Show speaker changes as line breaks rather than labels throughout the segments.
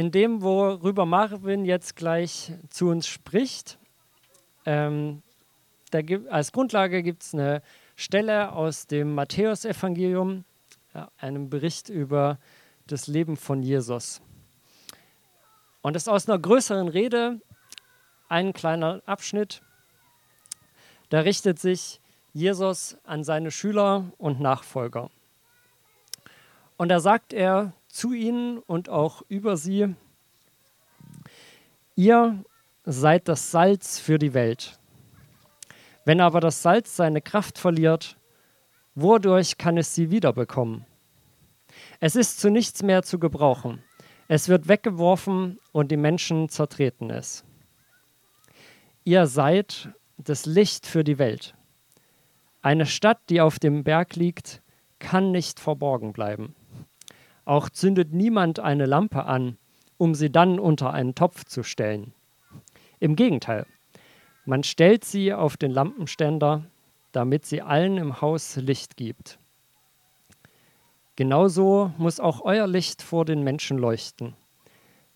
in dem, worüber Marvin jetzt gleich zu uns spricht, ähm, gibt, als Grundlage gibt es eine Stelle aus dem Matthäusevangelium, einem Bericht über das Leben von Jesus. Und das ist aus einer größeren Rede ein kleiner Abschnitt. Da richtet sich Jesus an seine Schüler und Nachfolger. Und da sagt er zu ihnen und auch über sie, ihr seid das Salz für die Welt. Wenn aber das Salz seine Kraft verliert, wodurch kann es sie wiederbekommen? Es ist zu nichts mehr zu gebrauchen. Es wird weggeworfen und die Menschen zertreten es. Ihr seid das Licht für die Welt. Eine Stadt, die auf dem Berg liegt, kann nicht verborgen bleiben. Auch zündet niemand eine Lampe an, um sie dann unter einen Topf zu stellen. Im Gegenteil, man stellt sie auf den Lampenständer, damit sie allen im Haus Licht gibt. Genauso muss auch euer Licht vor den Menschen leuchten.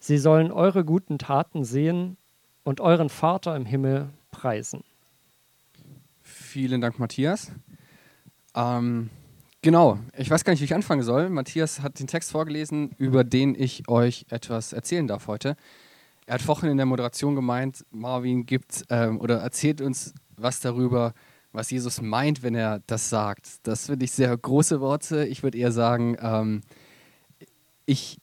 Sie sollen eure guten Taten sehen und euren Vater im Himmel preisen.
Vielen Dank, Matthias. Ähm, genau, ich weiß gar nicht, wie ich anfangen soll. Matthias hat den Text vorgelesen, über den ich euch etwas erzählen darf heute. Er hat vorhin in der Moderation gemeint, Marvin gibt ähm, oder erzählt uns was darüber, was Jesus meint, wenn er das sagt. Das finde ich sehr große Worte. Ich würde eher sagen, ähm, ich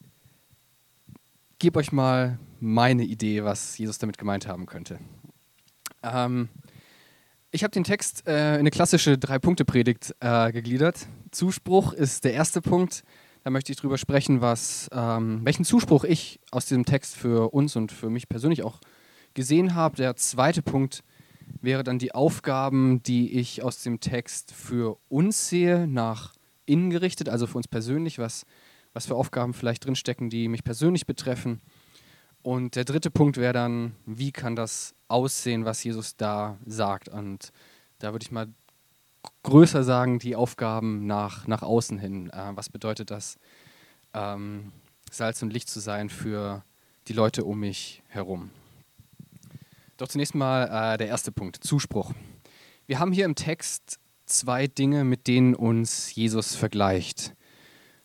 gebe euch mal meine Idee, was Jesus damit gemeint haben könnte. Ähm, ich habe den Text äh, in eine klassische Drei-Punkte-Predigt äh, gegliedert. Zuspruch ist der erste Punkt. Da möchte ich drüber sprechen, was, ähm, welchen Zuspruch ich aus diesem Text für uns und für mich persönlich auch gesehen habe. Der zweite Punkt wäre dann die Aufgaben, die ich aus dem Text für uns sehe, nach innen gerichtet, also für uns persönlich, was, was für Aufgaben vielleicht drinstecken, die mich persönlich betreffen. Und der dritte Punkt wäre dann, wie kann das aussehen, was Jesus da sagt? Und da würde ich mal größer sagen, die Aufgaben nach, nach außen hin. Äh, was bedeutet das, ähm, Salz und Licht zu sein für die Leute um mich herum? Doch zunächst mal äh, der erste Punkt, Zuspruch. Wir haben hier im Text zwei Dinge, mit denen uns Jesus vergleicht.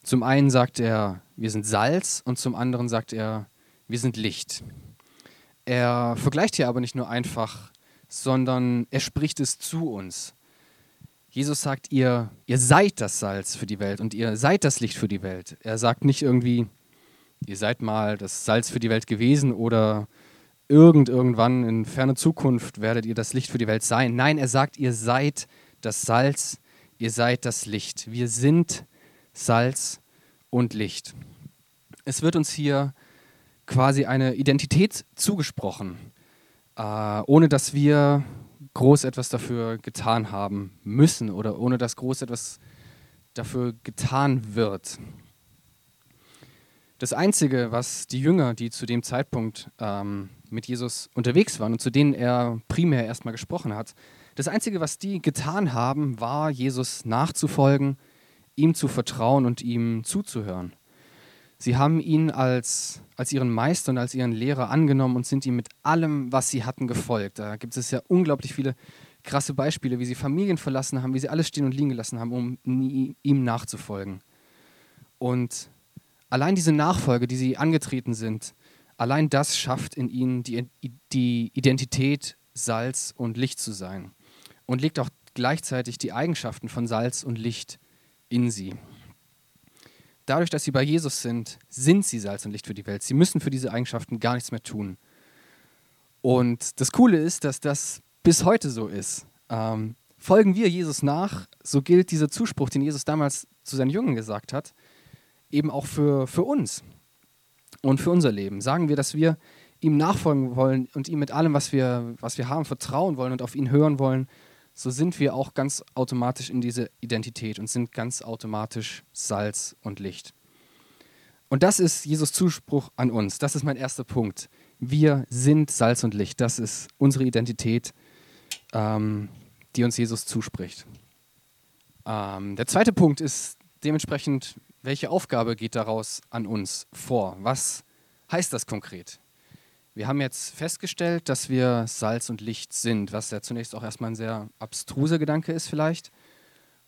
Zum einen sagt er, wir sind Salz und zum anderen sagt er, wir sind Licht. Er vergleicht hier aber nicht nur einfach, sondern er spricht es zu uns. Jesus sagt, ihr, ihr seid das Salz für die Welt und ihr seid das Licht für die Welt. Er sagt nicht irgendwie, ihr seid mal das Salz für die Welt gewesen oder irgend irgendwann in ferne Zukunft werdet ihr das Licht für die Welt sein. Nein, er sagt, ihr seid das Salz, ihr seid das Licht. Wir sind Salz und Licht. Es wird uns hier quasi eine Identität zugesprochen, äh, ohne dass wir groß etwas dafür getan haben müssen oder ohne dass groß etwas dafür getan wird. Das Einzige, was die Jünger, die zu dem Zeitpunkt ähm, mit Jesus unterwegs waren und zu denen er primär erstmal gesprochen hat, das Einzige, was die getan haben, war Jesus nachzufolgen, ihm zu vertrauen und ihm zuzuhören. Sie haben ihn als, als ihren Meister und als ihren Lehrer angenommen und sind ihm mit allem, was sie hatten, gefolgt. Da gibt es ja unglaublich viele krasse Beispiele, wie sie Familien verlassen haben, wie sie alles stehen und liegen gelassen haben, um ihm nachzufolgen. Und allein diese Nachfolge, die sie angetreten sind, allein das schafft in ihnen die, die Identität, Salz und Licht zu sein und legt auch gleichzeitig die Eigenschaften von Salz und Licht in sie. Dadurch, dass sie bei Jesus sind, sind sie Salz und Licht für die Welt. Sie müssen für diese Eigenschaften gar nichts mehr tun. Und das Coole ist, dass das bis heute so ist. Ähm, folgen wir Jesus nach, so gilt dieser Zuspruch, den Jesus damals zu seinen Jüngern gesagt hat, eben auch für, für uns und für unser Leben. Sagen wir, dass wir ihm nachfolgen wollen und ihm mit allem, was wir, was wir haben, vertrauen wollen und auf ihn hören wollen, so sind wir auch ganz automatisch in diese Identität und sind ganz automatisch Salz und Licht. Und das ist Jesus Zuspruch an uns. Das ist mein erster Punkt. Wir sind Salz und Licht. Das ist unsere Identität, ähm, die uns Jesus zuspricht. Ähm, der zweite Punkt ist dementsprechend welche Aufgabe geht daraus an uns vor? Was heißt das konkret? Wir haben jetzt festgestellt, dass wir Salz und Licht sind, was ja zunächst auch erstmal ein sehr abstruser Gedanke ist vielleicht.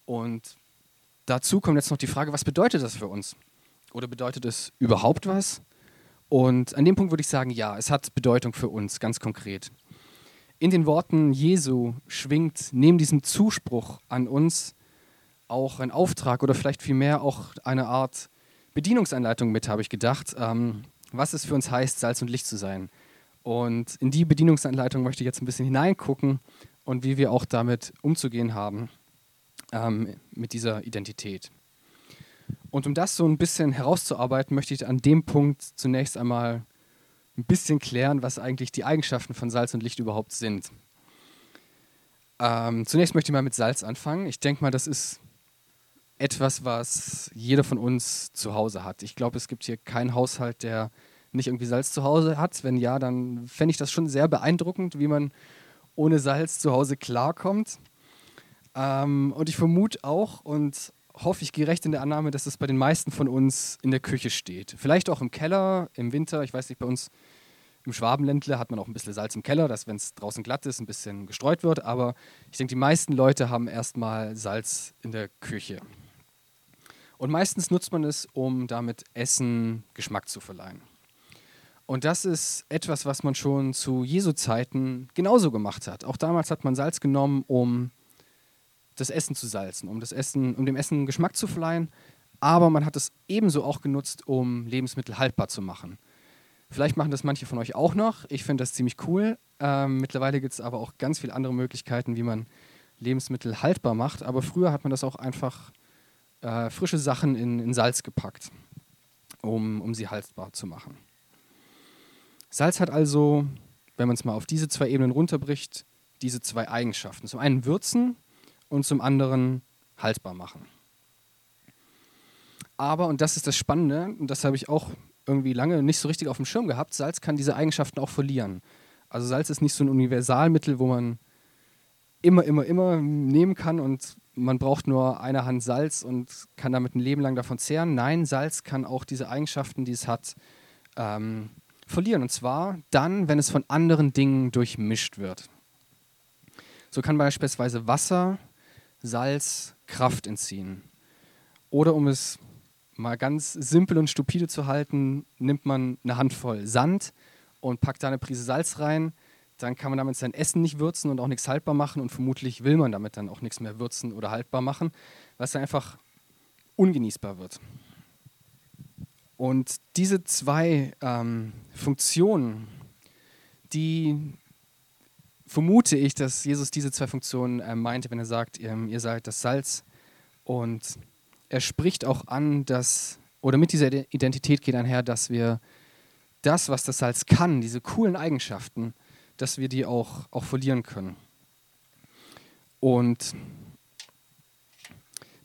Und dazu kommt jetzt noch die Frage, was bedeutet das für uns? Oder bedeutet es überhaupt was? Und an dem Punkt würde ich sagen, ja, es hat Bedeutung für uns, ganz konkret. In den Worten Jesu schwingt neben diesem Zuspruch an uns auch ein Auftrag oder vielleicht vielmehr auch eine Art Bedienungsanleitung mit, habe ich gedacht. Ähm, was es für uns heißt, Salz und Licht zu sein. Und in die Bedienungsanleitung möchte ich jetzt ein bisschen hineingucken und wie wir auch damit umzugehen haben, ähm, mit dieser Identität. Und um das so ein bisschen herauszuarbeiten, möchte ich an dem Punkt zunächst einmal ein bisschen klären, was eigentlich die Eigenschaften von Salz und Licht überhaupt sind. Ähm, zunächst möchte ich mal mit Salz anfangen. Ich denke mal, das ist etwas, was jeder von uns zu Hause hat. Ich glaube, es gibt hier keinen Haushalt, der nicht irgendwie Salz zu Hause hat. Wenn ja, dann fände ich das schon sehr beeindruckend, wie man ohne Salz zu Hause klarkommt. Ähm, und ich vermute auch und hoffe, ich gehe recht in der Annahme, dass es bei den meisten von uns in der Küche steht. Vielleicht auch im Keller, im Winter. Ich weiß nicht, bei uns im Schwabenländle hat man auch ein bisschen Salz im Keller, dass, wenn es draußen glatt ist, ein bisschen gestreut wird. Aber ich denke, die meisten Leute haben erstmal Salz in der Küche. Und meistens nutzt man es, um damit Essen Geschmack zu verleihen. Und das ist etwas, was man schon zu Jesu Zeiten genauso gemacht hat. Auch damals hat man Salz genommen, um das Essen zu salzen, um, das Essen, um dem Essen Geschmack zu verleihen. Aber man hat es ebenso auch genutzt, um Lebensmittel haltbar zu machen. Vielleicht machen das manche von euch auch noch. Ich finde das ziemlich cool. Ähm, mittlerweile gibt es aber auch ganz viele andere Möglichkeiten, wie man Lebensmittel haltbar macht. Aber früher hat man das auch einfach äh, frische Sachen in, in Salz gepackt, um, um sie haltbar zu machen. Salz hat also, wenn man es mal auf diese zwei Ebenen runterbricht, diese zwei Eigenschaften. Zum einen würzen und zum anderen haltbar machen. Aber, und das ist das Spannende, und das habe ich auch irgendwie lange nicht so richtig auf dem Schirm gehabt, Salz kann diese Eigenschaften auch verlieren. Also Salz ist nicht so ein Universalmittel, wo man immer, immer, immer nehmen kann und man braucht nur eine Hand Salz und kann damit ein Leben lang davon zehren. Nein, Salz kann auch diese Eigenschaften, die es hat, ähm, verlieren. Und zwar dann, wenn es von anderen Dingen durchmischt wird. So kann beispielsweise Wasser Salz Kraft entziehen. Oder um es mal ganz simpel und stupide zu halten, nimmt man eine Handvoll Sand und packt da eine Prise Salz rein. Dann kann man damit sein Essen nicht würzen und auch nichts haltbar machen und vermutlich will man damit dann auch nichts mehr würzen oder haltbar machen, es dann einfach ungenießbar wird. Und diese zwei ähm, Funktionen, die vermute ich, dass Jesus diese zwei Funktionen äh, meinte, wenn er sagt, ihr, ihr seid das Salz. Und er spricht auch an, dass, oder mit dieser Identität geht einher, dass wir das, was das Salz kann, diese coolen Eigenschaften, dass wir die auch, auch verlieren können. Und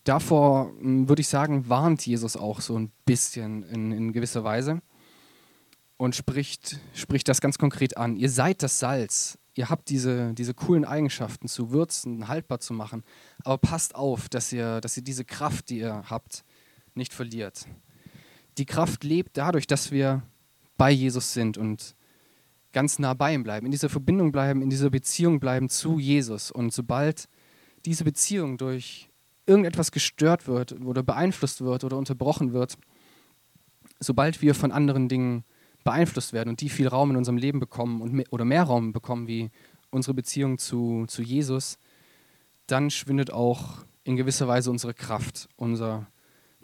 davor hm, würde ich sagen, warnt Jesus auch so ein bisschen in, in gewisser Weise und spricht, spricht das ganz konkret an. Ihr seid das Salz ihr habt diese, diese coolen Eigenschaften zu würzen, haltbar zu machen, aber passt auf, dass ihr, dass ihr diese Kraft, die ihr habt, nicht verliert. Die Kraft lebt dadurch, dass wir bei Jesus sind und ganz nah bei ihm bleiben, in dieser Verbindung bleiben, in dieser Beziehung bleiben zu Jesus. Und sobald diese Beziehung durch irgendetwas gestört wird oder beeinflusst wird oder unterbrochen wird, sobald wir von anderen Dingen beeinflusst werden und die viel Raum in unserem Leben bekommen und mehr, oder mehr Raum bekommen wie unsere Beziehung zu, zu Jesus, dann schwindet auch in gewisser Weise unsere Kraft, unser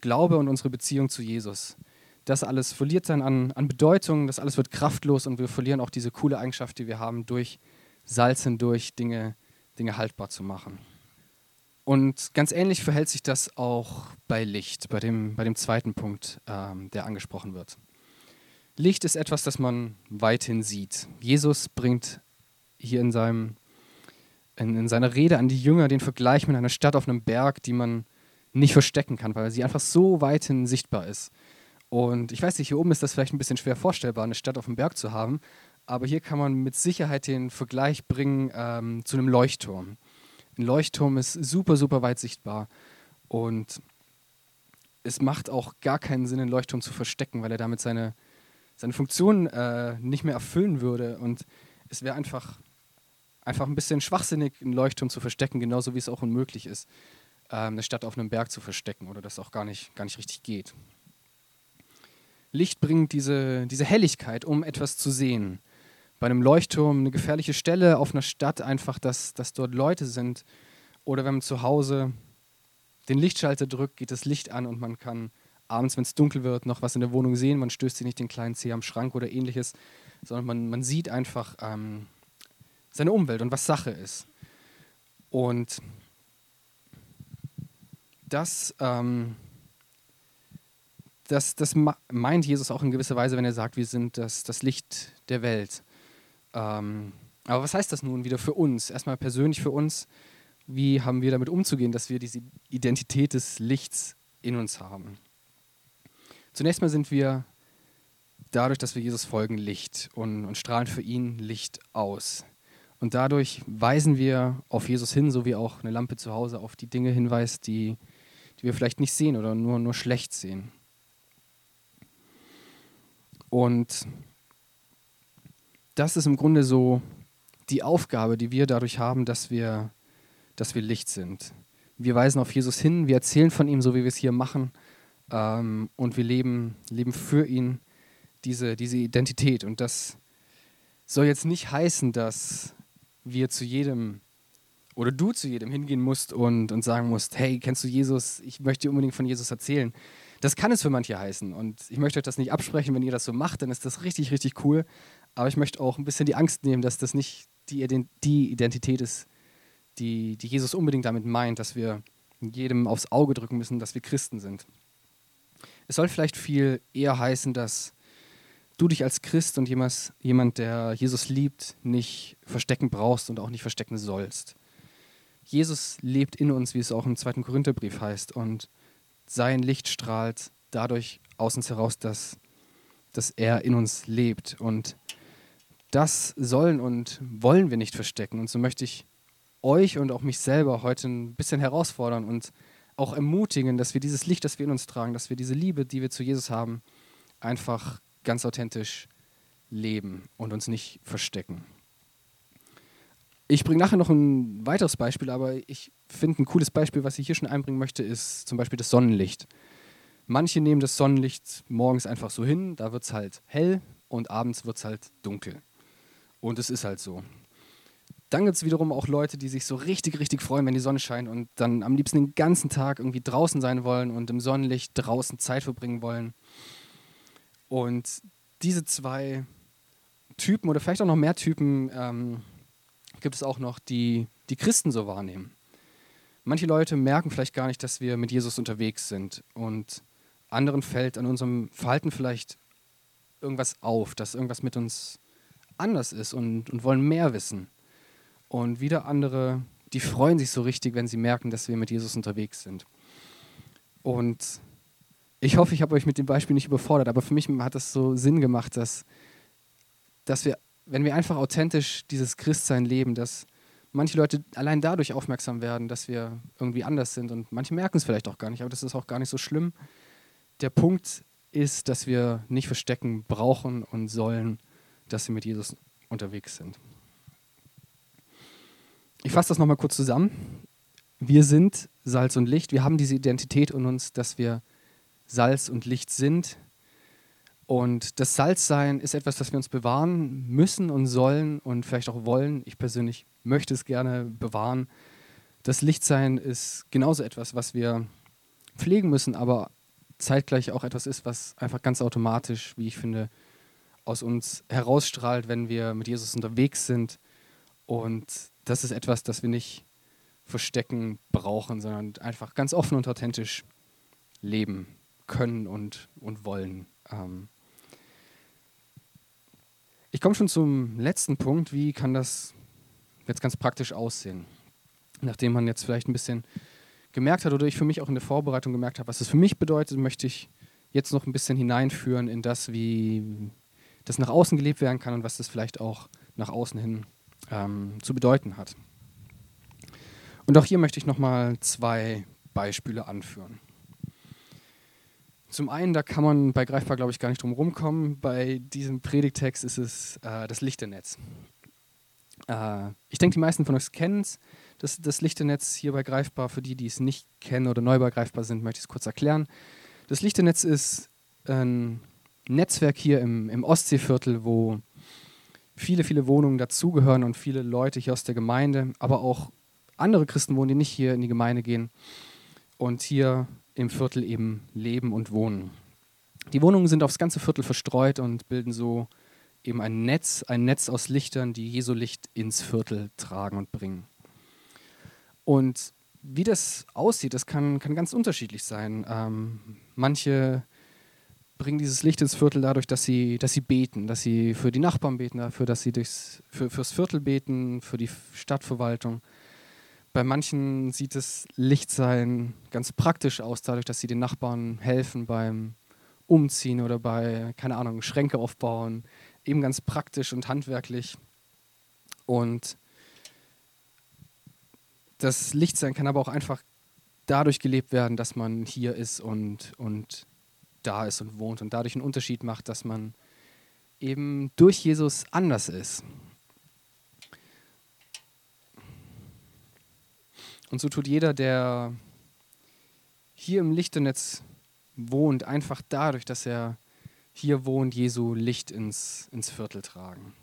Glaube und unsere Beziehung zu Jesus. Das alles verliert dann an, an Bedeutung, das alles wird kraftlos und wir verlieren auch diese coole Eigenschaft, die wir haben, durch Salz hindurch Dinge, Dinge haltbar zu machen. Und ganz ähnlich verhält sich das auch bei Licht, bei dem, bei dem zweiten Punkt, ähm, der angesprochen wird. Licht ist etwas, das man weithin sieht. Jesus bringt hier in, seinem, in, in seiner Rede an die Jünger den Vergleich mit einer Stadt auf einem Berg, die man nicht verstecken kann, weil sie einfach so weithin sichtbar ist. Und ich weiß nicht, hier oben ist das vielleicht ein bisschen schwer vorstellbar, eine Stadt auf dem Berg zu haben, aber hier kann man mit Sicherheit den Vergleich bringen ähm, zu einem Leuchtturm. Ein Leuchtturm ist super, super weit sichtbar und es macht auch gar keinen Sinn, einen Leuchtturm zu verstecken, weil er damit seine, seine Funktion äh, nicht mehr erfüllen würde. Und es wäre einfach, einfach ein bisschen schwachsinnig, einen Leuchtturm zu verstecken, genauso wie es auch unmöglich ist, äh, eine Stadt auf einem Berg zu verstecken oder das auch gar nicht, gar nicht richtig geht. Licht bringt diese, diese Helligkeit, um etwas zu sehen. Bei einem Leuchtturm eine gefährliche Stelle auf einer Stadt einfach, dass, dass dort Leute sind. Oder wenn man zu Hause den Lichtschalter drückt, geht das Licht an und man kann abends, wenn es dunkel wird, noch was in der Wohnung sehen. Man stößt sich nicht den kleinen Zeh am Schrank oder ähnliches, sondern man, man sieht einfach ähm, seine Umwelt und was Sache ist. Und das, ähm, das, das meint Jesus auch in gewisser Weise, wenn er sagt, wir sind das, das Licht der Welt. Ähm, aber was heißt das nun wieder für uns? Erstmal persönlich für uns. Wie haben wir damit umzugehen, dass wir diese Identität des Lichts in uns haben? Zunächst mal sind wir dadurch, dass wir Jesus folgen, Licht und, und strahlen für ihn Licht aus. Und dadurch weisen wir auf Jesus hin, so wie auch eine Lampe zu Hause auf die Dinge hinweist, die, die wir vielleicht nicht sehen oder nur, nur schlecht sehen. Und das ist im Grunde so die Aufgabe, die wir dadurch haben, dass wir, dass wir Licht sind. Wir weisen auf Jesus hin, wir erzählen von ihm, so wie wir es hier machen, ähm, und wir leben, leben für ihn diese, diese Identität. Und das soll jetzt nicht heißen, dass wir zu jedem oder du zu jedem hingehen musst und, und sagen musst, hey, kennst du Jesus? Ich möchte dir unbedingt von Jesus erzählen. Das kann es für manche heißen. Und ich möchte euch das nicht absprechen, wenn ihr das so macht, dann ist das richtig, richtig cool. Aber ich möchte auch ein bisschen die Angst nehmen, dass das nicht die, Identität ist, die, die Jesus unbedingt damit meint, dass wir jedem aufs Auge drücken müssen, dass wir Christen sind. Es soll vielleicht viel eher heißen, dass du dich als Christ und jemand, jemand, der Jesus liebt, nicht verstecken brauchst und auch nicht verstecken sollst. Jesus lebt in uns, wie es auch im zweiten Korintherbrief heißt, und sein Licht strahlt dadurch aus uns heraus, dass, dass er in uns lebt. Und das sollen und wollen wir nicht verstecken. Und so möchte ich euch und auch mich selber heute ein bisschen herausfordern und auch ermutigen, dass wir dieses Licht, das wir in uns tragen, dass wir diese Liebe, die wir zu Jesus haben, einfach ganz authentisch leben und uns nicht verstecken. Ich bringe nachher noch ein weiteres Beispiel, aber ich finde ein cooles Beispiel, was ich hier schon einbringen möchte, ist zum Beispiel das Sonnenlicht. Manche nehmen das Sonnenlicht morgens einfach so hin, da wird es halt hell und abends wird es halt dunkel. Und es ist halt so. Dann gibt es wiederum auch Leute, die sich so richtig, richtig freuen, wenn die Sonne scheint und dann am liebsten den ganzen Tag irgendwie draußen sein wollen und im Sonnenlicht draußen Zeit verbringen wollen. Und diese zwei Typen oder vielleicht auch noch mehr Typen ähm, gibt es auch noch, die die Christen so wahrnehmen. Manche Leute merken vielleicht gar nicht, dass wir mit Jesus unterwegs sind und anderen fällt an unserem Verhalten vielleicht irgendwas auf, dass irgendwas mit uns anders ist und, und wollen mehr wissen. Und wieder andere, die freuen sich so richtig, wenn sie merken, dass wir mit Jesus unterwegs sind. Und ich hoffe, ich habe euch mit dem Beispiel nicht überfordert, aber für mich hat das so Sinn gemacht, dass, dass wir, wenn wir einfach authentisch dieses Christsein leben, dass manche Leute allein dadurch aufmerksam werden, dass wir irgendwie anders sind und manche merken es vielleicht auch gar nicht, aber das ist auch gar nicht so schlimm. Der Punkt ist, dass wir nicht verstecken brauchen und sollen, dass wir mit Jesus unterwegs sind. Ich fasse das nochmal kurz zusammen. Wir sind Salz und Licht. Wir haben diese Identität in uns, dass wir Salz und Licht sind. Und das Salzsein ist etwas, das wir uns bewahren müssen und sollen und vielleicht auch wollen. Ich persönlich möchte es gerne bewahren. Das Lichtsein ist genauso etwas, was wir pflegen müssen, aber zeitgleich auch etwas ist, was einfach ganz automatisch, wie ich finde, aus uns herausstrahlt, wenn wir mit Jesus unterwegs sind. Und das ist etwas, das wir nicht verstecken brauchen, sondern einfach ganz offen und authentisch leben können und, und wollen. Ähm ich komme schon zum letzten Punkt. Wie kann das jetzt ganz praktisch aussehen? Nachdem man jetzt vielleicht ein bisschen gemerkt hat oder ich für mich auch in der Vorbereitung gemerkt habe, was es für mich bedeutet, möchte ich jetzt noch ein bisschen hineinführen in das, wie, das nach außen gelebt werden kann und was das vielleicht auch nach außen hin ähm, zu bedeuten hat. Und auch hier möchte ich nochmal zwei Beispiele anführen. Zum einen, da kann man bei Greifbar, glaube ich, gar nicht drum rumkommen. Bei diesem Predigtext ist es äh, das Lichternetz. Äh, ich denke, die meisten von euch kennen es. Das, das Lichternetz hier bei Greifbar, für die, die es nicht kennen oder neu bei Greifbar sind, möchte ich es kurz erklären. Das Lichternetz ist ein Netzwerk hier im, im Ostseeviertel, wo viele, viele Wohnungen dazugehören und viele Leute hier aus der Gemeinde, aber auch andere Christen wohnen, die nicht hier in die Gemeinde gehen und hier im Viertel eben leben und wohnen. Die Wohnungen sind aufs ganze Viertel verstreut und bilden so eben ein Netz, ein Netz aus Lichtern, die Jesu Licht ins Viertel tragen und bringen. Und wie das aussieht, das kann, kann ganz unterschiedlich sein. Ähm, manche bringen dieses Licht ins Viertel dadurch, dass sie, dass sie beten, dass sie für die Nachbarn beten, dafür, dass sie durchs, für, fürs Viertel beten, für die Stadtverwaltung. Bei manchen sieht das Lichtsein ganz praktisch aus, dadurch, dass sie den Nachbarn helfen beim Umziehen oder bei, keine Ahnung, Schränke aufbauen. Eben ganz praktisch und handwerklich. Und das Lichtsein kann aber auch einfach dadurch gelebt werden, dass man hier ist und, und da ist und wohnt und dadurch einen Unterschied macht, dass man eben durch Jesus anders ist. Und so tut jeder, der hier im Lichternetz wohnt, einfach dadurch, dass er hier wohnt, Jesu Licht ins, ins Viertel tragen.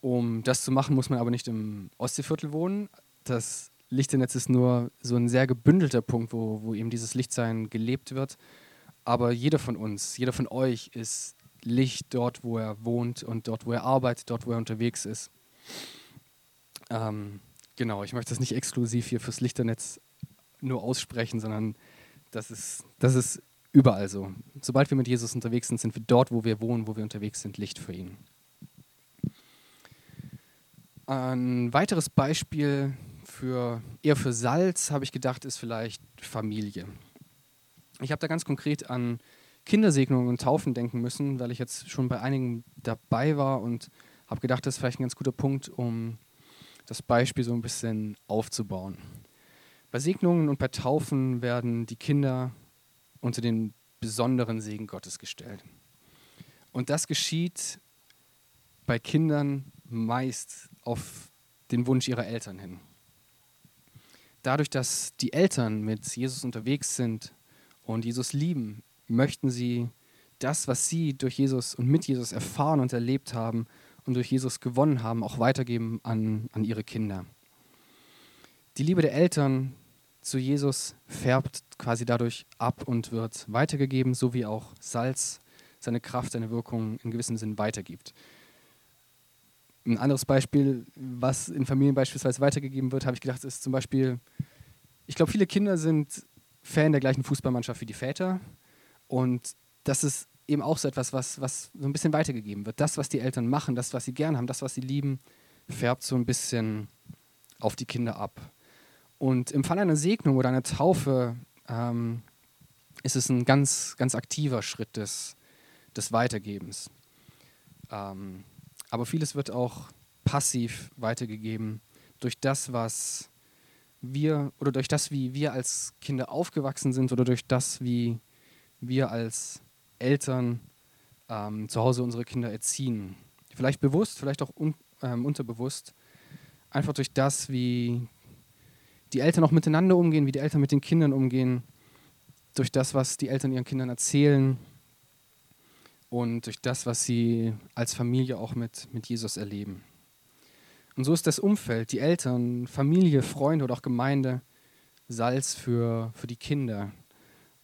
Um das zu machen, muss man aber nicht im Ostseeviertel wohnen. Das Lichternetz ist nur so ein sehr gebündelter Punkt, wo, wo eben dieses Lichtsein gelebt wird. Aber jeder von uns, jeder von euch ist Licht dort, wo er wohnt und dort, wo er arbeitet, dort, wo er unterwegs ist. Ähm, genau, ich möchte das nicht exklusiv hier fürs Lichternetz nur aussprechen, sondern das ist, das ist überall so. Sobald wir mit Jesus unterwegs sind, sind wir dort, wo wir wohnen, wo wir unterwegs sind, Licht für ihn. Ein weiteres Beispiel für, eher für Salz, habe ich gedacht, ist vielleicht Familie. Ich habe da ganz konkret an Kindersegnungen und Taufen denken müssen, weil ich jetzt schon bei einigen dabei war und habe gedacht, das ist vielleicht ein ganz guter Punkt, um das Beispiel so ein bisschen aufzubauen. Bei Segnungen und bei Taufen werden die Kinder unter den besonderen Segen Gottes gestellt. Und das geschieht bei Kindern meist auf den Wunsch ihrer Eltern hin. Dadurch, dass die Eltern mit Jesus unterwegs sind und Jesus lieben, möchten sie das, was sie durch Jesus und mit Jesus erfahren und erlebt haben und durch Jesus gewonnen haben, auch weitergeben an, an ihre Kinder. Die Liebe der Eltern zu Jesus färbt quasi dadurch ab und wird weitergegeben, so wie auch Salz seine Kraft, seine Wirkung in gewissem Sinn weitergibt. Ein anderes Beispiel, was in Familien beispielsweise weitergegeben wird, habe ich gedacht, ist zum Beispiel, ich glaube, viele Kinder sind Fan der gleichen Fußballmannschaft wie die Väter. Und das ist eben auch so etwas, was, was so ein bisschen weitergegeben wird. Das, was die Eltern machen, das, was sie gern haben, das, was sie lieben, färbt so ein bisschen auf die Kinder ab. Und im Fall einer Segnung oder einer Taufe ähm, ist es ein ganz, ganz aktiver Schritt des, des Weitergebens. Ähm, aber vieles wird auch passiv weitergegeben durch das, was wir oder durch das, wie wir als Kinder aufgewachsen sind oder durch das, wie wir als Eltern ähm, zu Hause unsere Kinder erziehen. Vielleicht bewusst, vielleicht auch un, ähm, unterbewusst. Einfach durch das, wie die Eltern auch miteinander umgehen, wie die Eltern mit den Kindern umgehen. Durch das, was die Eltern ihren Kindern erzählen, und durch das, was sie als Familie auch mit, mit Jesus erleben. Und so ist das Umfeld, die Eltern, Familie, Freunde oder auch Gemeinde, Salz für, für die Kinder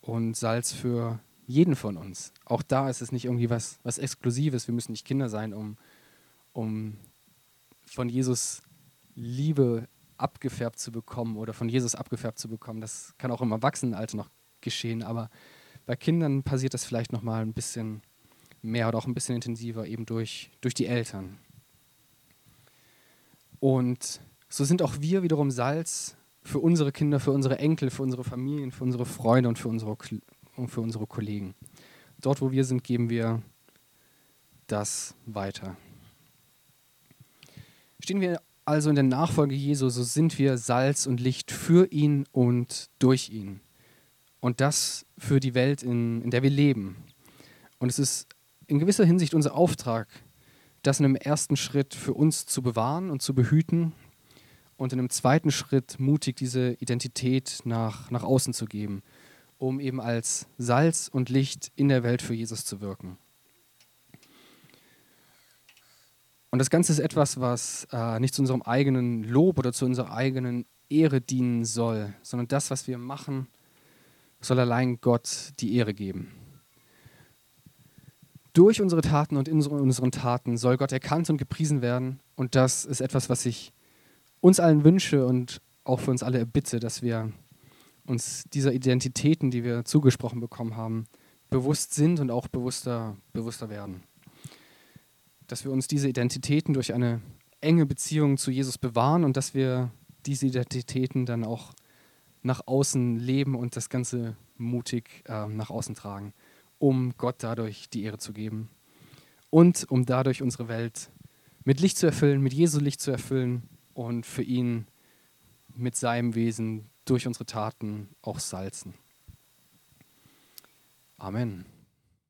und Salz für jeden von uns. Auch da ist es nicht irgendwie was, was Exklusives. Wir müssen nicht Kinder sein, um, um von Jesus Liebe abgefärbt zu bekommen oder von Jesus abgefärbt zu bekommen. Das kann auch im Erwachsenenalter noch geschehen, aber bei Kindern passiert das vielleicht noch mal ein bisschen mehr oder auch ein bisschen intensiver eben durch, durch die Eltern. Und so sind auch wir wiederum Salz für unsere Kinder, für unsere Enkel, für unsere Familien, für unsere Freunde und für unsere, und für unsere Kollegen. Dort, wo wir sind, geben wir das weiter. Stehen wir also in der Nachfolge Jesu, so sind wir Salz und Licht für ihn und durch ihn. Und das für die Welt, in, in der wir leben. Und es ist in gewisser Hinsicht unser Auftrag, das in einem ersten Schritt für uns zu bewahren und zu behüten und in einem zweiten Schritt mutig diese Identität nach, nach außen zu geben, um eben als Salz und Licht in der Welt für Jesus zu wirken. Und das Ganze ist etwas, was äh, nicht zu unserem eigenen Lob oder zu unserer eigenen Ehre dienen soll, sondern das, was wir machen, soll allein Gott die Ehre geben. Durch unsere Taten und in unseren Taten soll Gott erkannt und gepriesen werden. Und das ist etwas, was ich uns allen wünsche und auch für uns alle erbitte, dass wir uns dieser Identitäten, die wir zugesprochen bekommen haben, bewusst sind und auch bewusster, bewusster werden dass wir uns diese Identitäten durch eine enge Beziehung zu Jesus bewahren und dass wir diese Identitäten dann auch nach außen leben und das Ganze mutig äh, nach außen tragen, um Gott dadurch die Ehre zu geben und um dadurch unsere Welt mit Licht zu erfüllen, mit Jesu Licht zu erfüllen und für ihn mit seinem Wesen durch unsere Taten auch salzen. Amen.